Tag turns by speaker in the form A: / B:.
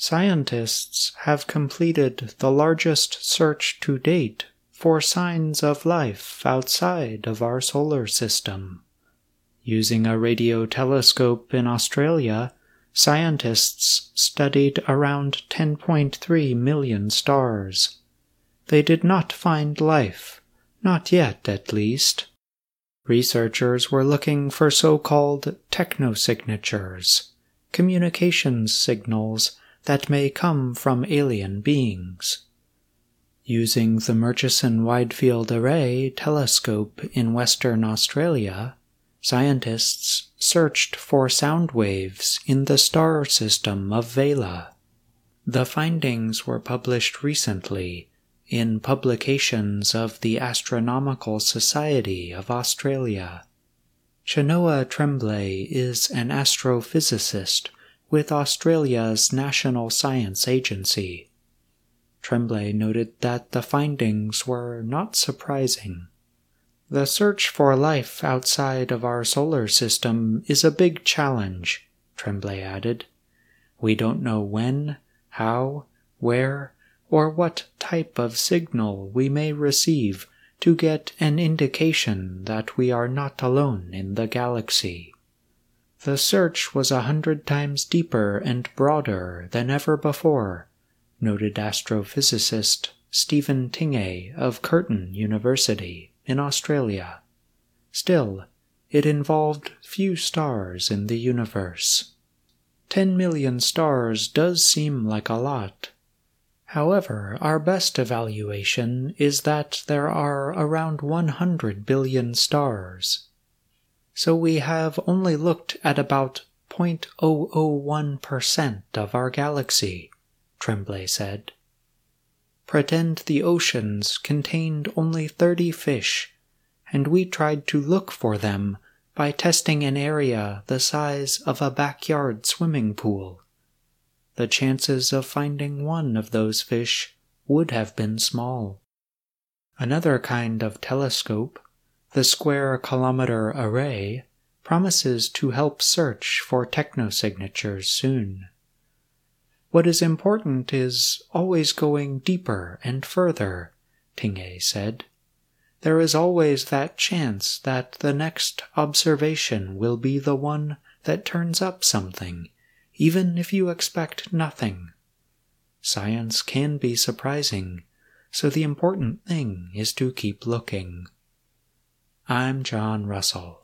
A: Scientists have completed the largest search to date for signs of life outside of our solar system. Using a radio telescope in Australia, scientists studied around 10.3 million stars. They did not find life, not yet at least. Researchers were looking for so called technosignatures, communications signals that may come from alien beings. Using the Murchison Wide Field Array telescope in Western Australia, scientists searched for sound waves in the star system of Vela. The findings were published recently in publications of the Astronomical Society of Australia. Chenoa Tremblay is an astrophysicist with Australia's National Science Agency. Tremblay noted that the findings were not surprising. The search for life outside of our solar system is a big challenge, Tremblay added. We don't know when, how, where, or what type of signal we may receive to get an indication that we are not alone in the galaxy. The search was a hundred times deeper and broader than ever before, noted astrophysicist Stephen Tingay of Curtin University in Australia. Still, it involved few stars in the universe. 10 million stars does seem like a lot. However, our best evaluation is that there are around 100 billion stars so we have only looked at about 0.001% of our galaxy, Tremblay said. Pretend the oceans contained only 30 fish, and we tried to look for them by testing an area the size of a backyard swimming pool. The chances of finding one of those fish would have been small. Another kind of telescope the Square Kilometre Array promises to help search for technosignatures soon. What is important is always going deeper and further, Tingay said. There is always that chance that the next observation will be the one that turns up something, even if you expect nothing. Science can be surprising, so the important thing is to keep looking. I'm John Russell.